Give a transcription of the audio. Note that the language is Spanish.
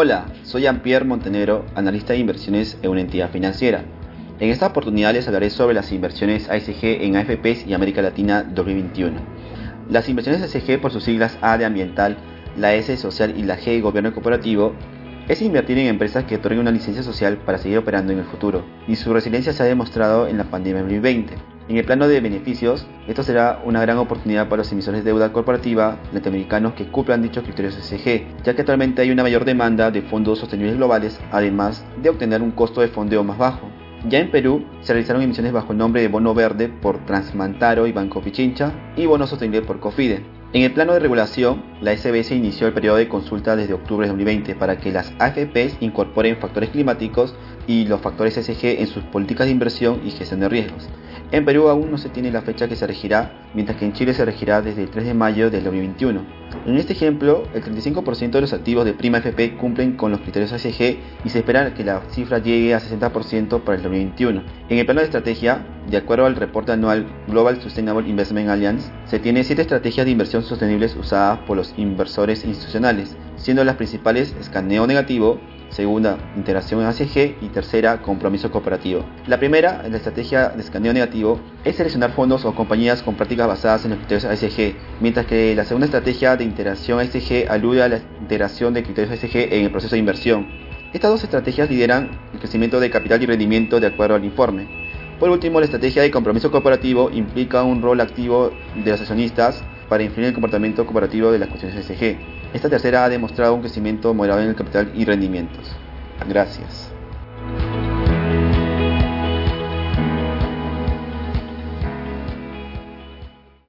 Hola, soy Jean-Pierre Montenegro, analista de inversiones en una entidad financiera. En esta oportunidad les hablaré sobre las inversiones ASG en AFPs y América Latina 2021. Las inversiones ASG por sus siglas A de ambiental, la S social y la G de gobierno corporativo es invertir en empresas que otorguen una licencia social para seguir operando en el futuro, y su resiliencia se ha demostrado en la pandemia 2020. En el plano de beneficios, esto será una gran oportunidad para los emisores de deuda corporativa latinoamericanos que cumplan dichos criterios SG, ya que actualmente hay una mayor demanda de fondos sostenibles globales, además de obtener un costo de fondeo más bajo. Ya en Perú se realizaron emisiones bajo el nombre de Bono Verde por Transmantaro y Banco Pichincha y Bono Sostenible por Cofide. En el plano de regulación, la SBS inició el periodo de consulta desde octubre de 2020 para que las AFPs incorporen factores climáticos y los factores SG en sus políticas de inversión y gestión de riesgos. En Perú aún no se tiene la fecha que se regirá, mientras que en Chile se regirá desde el 3 de mayo del 2021. En este ejemplo, el 35% de los activos de prima AFP cumplen con los criterios SG y se espera que la cifra llegue a 60% para el 2021. En el plano de estrategia, de acuerdo al reporte anual Global Sustainable Investment Alliance, se tiene 7 estrategias de inversión sostenibles usadas por los inversores institucionales, siendo las principales escaneo negativo, segunda, integración ACG y tercera, compromiso cooperativo. La primera, la estrategia de escaneo negativo, es seleccionar fondos o compañías con prácticas basadas en los criterios ASG, mientras que la segunda estrategia de integración ASG alude a la integración de criterios ASG en el proceso de inversión. Estas dos estrategias lideran el crecimiento de capital y rendimiento de acuerdo al informe. Por último, la estrategia de compromiso cooperativo implica un rol activo de los accionistas para influir en el comportamiento cooperativo de las cuestiones SG. Esta tercera ha demostrado un crecimiento moderado en el capital y rendimientos. Gracias.